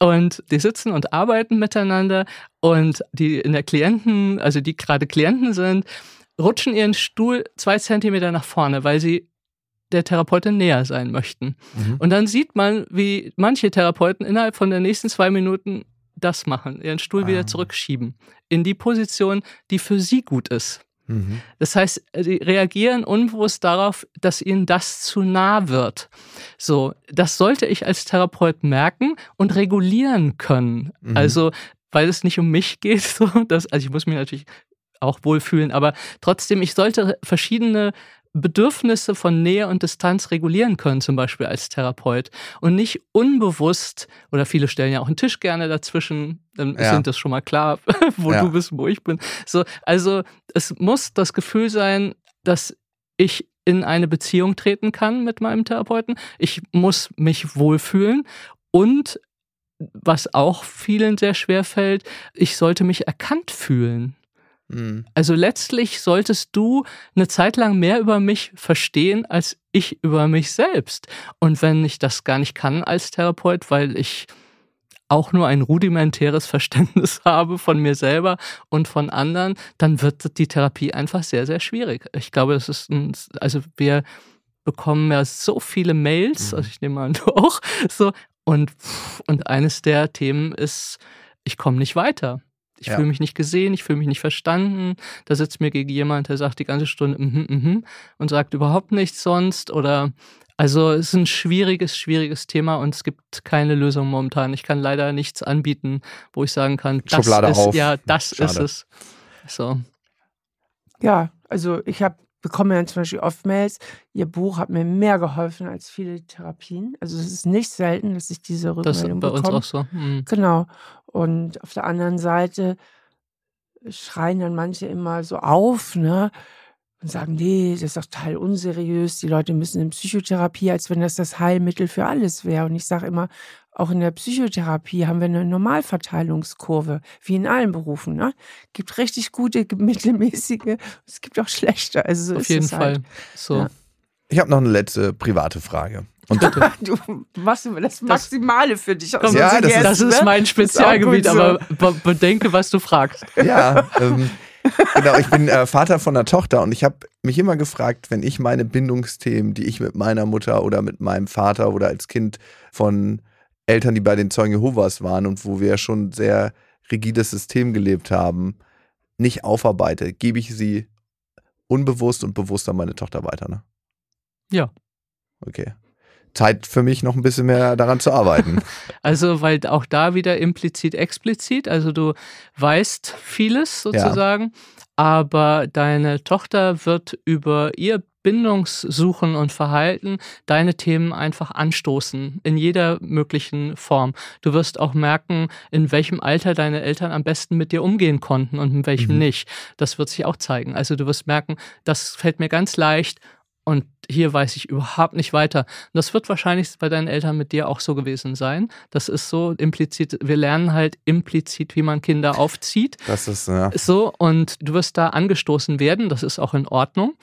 C: und die sitzen und arbeiten miteinander und die in der Klienten, also die gerade Klienten sind, rutschen ihren Stuhl zwei Zentimeter nach vorne, weil sie der Therapeutin näher sein möchten. Mhm. Und dann sieht man, wie manche Therapeuten innerhalb von den nächsten zwei Minuten das machen, ihren Stuhl ah. wieder zurückschieben in die Position, die für sie gut ist. Mhm. Das heißt, sie reagieren unbewusst darauf, dass ihnen das zu nah wird. So, das sollte ich als Therapeut merken und regulieren können. Mhm. Also, weil es nicht um mich geht, [LAUGHS] so, dass, also ich muss mich natürlich auch wohlfühlen, aber trotzdem, ich sollte verschiedene Bedürfnisse von Nähe und Distanz regulieren können, zum Beispiel als Therapeut. Und nicht unbewusst, oder viele stellen ja auch einen Tisch gerne dazwischen, dann ja. sind das schon mal klar, [LAUGHS] wo ja. du bist, wo ich bin. So, also es muss das Gefühl sein, dass ich in eine Beziehung treten kann mit meinem Therapeuten. Ich muss mich wohlfühlen und was auch vielen sehr schwer fällt, ich sollte mich erkannt fühlen. Mhm. Also letztlich solltest du eine Zeit lang mehr über mich verstehen als ich über mich selbst. Und wenn ich das gar nicht kann als Therapeut, weil ich auch nur ein rudimentäres [LAUGHS] Verständnis habe von mir selber und von anderen, dann wird die Therapie einfach sehr, sehr schwierig. Ich glaube, das ist ein, also wir bekommen ja so viele Mails, mhm. also ich nehme an, [LAUGHS] du auch, so, Und, und eines der Themen ist, ich komme nicht weiter. Ich ja. fühle mich nicht gesehen, ich fühle mich nicht verstanden. Da sitzt mir gegen jemand, der sagt die ganze Stunde mhm, mhm und sagt überhaupt nichts sonst. Oder also es ist ein schwieriges, schwieriges Thema und es gibt keine Lösung momentan. Ich kann leider nichts anbieten, wo ich sagen kann, das
A: Schublade
C: ist
A: auf.
C: ja, das Schade. ist es. So.
B: Ja, also ich habe bekomme ja zum Beispiel oft Mails, ihr Buch hat mir mehr geholfen als viele Therapien. Also es ist nicht selten, dass ich diese Rückmeldung
C: das ist bei
B: bekomme.
C: uns auch so. Mhm.
B: Genau. Und auf der anderen Seite schreien dann manche immer so auf, ne? Und sagen, nee, das ist doch total unseriös. Die Leute müssen in Psychotherapie, als wenn das das Heilmittel für alles wäre. Und ich sage immer, auch in der Psychotherapie haben wir eine Normalverteilungskurve, wie in allen Berufen. Ne? Gibt richtig gute, [LAUGHS] mittelmäßige, es gibt auch schlechte. Also so
C: Auf jeden
B: Fall.
C: Halt. So. Ja.
A: Ich habe noch eine letzte private Frage.
B: Und [LAUGHS] du machst immer das Maximale für dich
C: aus. Ja, das, ist, das ist ne? mein Spezialgebiet, so. aber bedenke, was du fragst.
A: Ja, [LAUGHS] ähm, genau. Ich bin äh, Vater von einer Tochter und ich habe mich immer gefragt, wenn ich meine Bindungsthemen, die ich mit meiner Mutter oder mit meinem Vater oder als Kind von Eltern, die bei den Zeugen Jehovas waren und wo wir schon sehr rigides System gelebt haben, nicht aufarbeite, gebe ich sie unbewusst und bewusst an meine Tochter weiter, ne?
C: Ja.
A: Okay. Zeit für mich noch ein bisschen mehr daran zu arbeiten. [LAUGHS]
C: Also, weil auch da wieder implizit, explizit, also du weißt vieles sozusagen, ja. aber deine Tochter wird über ihr Bindungssuchen und Verhalten deine Themen einfach anstoßen, in jeder möglichen Form. Du wirst auch merken, in welchem Alter deine Eltern am besten mit dir umgehen konnten und in welchem mhm. nicht. Das wird sich auch zeigen. Also du wirst merken, das fällt mir ganz leicht und hier weiß ich überhaupt nicht weiter. Und das wird wahrscheinlich bei deinen Eltern mit dir auch so gewesen sein. Das ist so implizit, wir lernen halt implizit, wie man Kinder aufzieht.
A: Das ist, ja.
C: So, und du wirst da angestoßen werden, das ist auch in Ordnung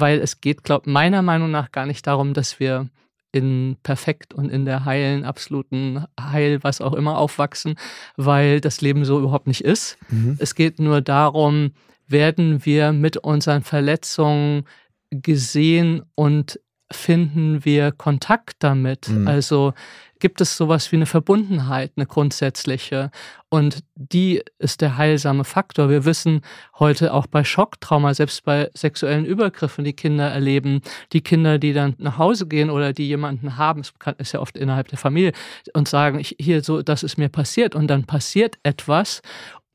C: weil es geht, glaube meiner Meinung nach gar nicht darum, dass wir in perfekt und in der heilen, absoluten Heil, was auch immer, aufwachsen, weil das Leben so überhaupt nicht ist. Mhm. Es geht nur darum, werden wir mit unseren Verletzungen gesehen und finden wir Kontakt damit? Mhm. Also gibt es sowas wie eine Verbundenheit, eine grundsätzliche. Und die ist der heilsame Faktor. Wir wissen heute auch bei Schocktrauma, selbst bei sexuellen Übergriffen, die Kinder erleben, die Kinder, die dann nach Hause gehen oder die jemanden haben, es ist ja oft innerhalb der Familie, und sagen, hier so, das ist mir passiert. Und dann passiert etwas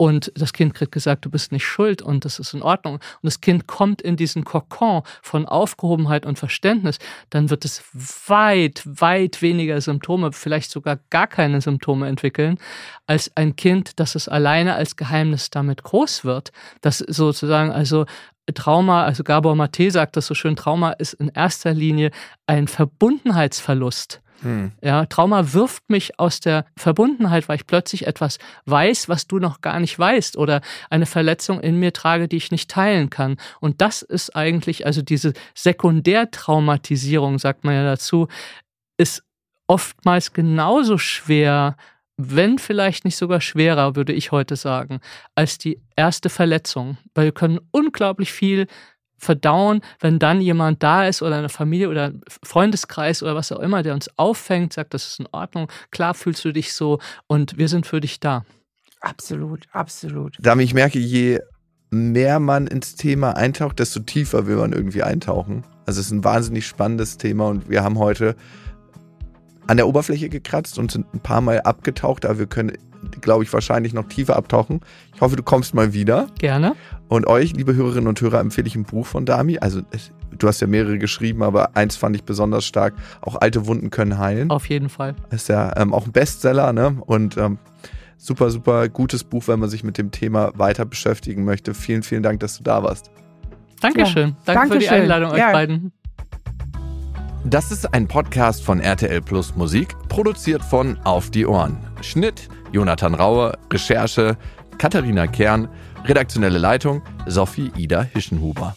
C: und das Kind kriegt gesagt, du bist nicht schuld und das ist in Ordnung. Und das Kind kommt in diesen Kokon von Aufgehobenheit und Verständnis, dann wird es weit, weit weniger Symptome, vielleicht sogar gar keine Symptome entwickeln, als ein Kind, das es alleine als Geheimnis damit groß wird. Das sozusagen also Trauma, also Gabor Mate sagt das so schön, Trauma ist in erster Linie ein Verbundenheitsverlust. Hm. Ja, Trauma wirft mich aus der Verbundenheit, weil ich plötzlich etwas weiß, was du noch gar nicht weißt oder eine Verletzung in mir trage, die ich nicht teilen kann. Und das ist eigentlich, also diese Sekundärtraumatisierung, sagt man ja dazu, ist oftmals genauso schwer, wenn vielleicht nicht sogar schwerer, würde ich heute sagen, als die erste Verletzung. Weil wir können unglaublich viel verdauen, wenn dann jemand da ist oder eine Familie oder ein Freundeskreis oder was auch immer, der uns auffängt, sagt, das ist in Ordnung, klar fühlst du dich so und wir sind für dich da.
B: Absolut, absolut.
A: Damit ich merke, je mehr man ins Thema eintaucht, desto tiefer will man irgendwie eintauchen. Also es ist ein wahnsinnig spannendes Thema und wir haben heute an der Oberfläche gekratzt und sind ein paar Mal abgetaucht, aber wir können glaube ich, wahrscheinlich noch tiefer abtauchen. Ich hoffe, du kommst mal wieder.
C: Gerne.
A: Und euch, liebe Hörerinnen und Hörer, empfehle ich ein Buch von Dami. Also, du hast ja mehrere geschrieben, aber eins fand ich besonders stark. Auch alte Wunden können heilen.
C: Auf jeden Fall.
A: Ist ja ähm, auch ein Bestseller, ne? Und ähm, super, super gutes Buch, wenn man sich mit dem Thema weiter beschäftigen möchte. Vielen, vielen Dank, dass du da warst.
C: Dankeschön. Ja, Danke Dankeschön. für die Einladung, euch ja. beiden.
A: Das ist ein Podcast von RTL Plus Musik, produziert von Auf die Ohren. Schnitt Jonathan Raue, Recherche Katharina Kern, redaktionelle Leitung Sophie Ida Hischenhuber.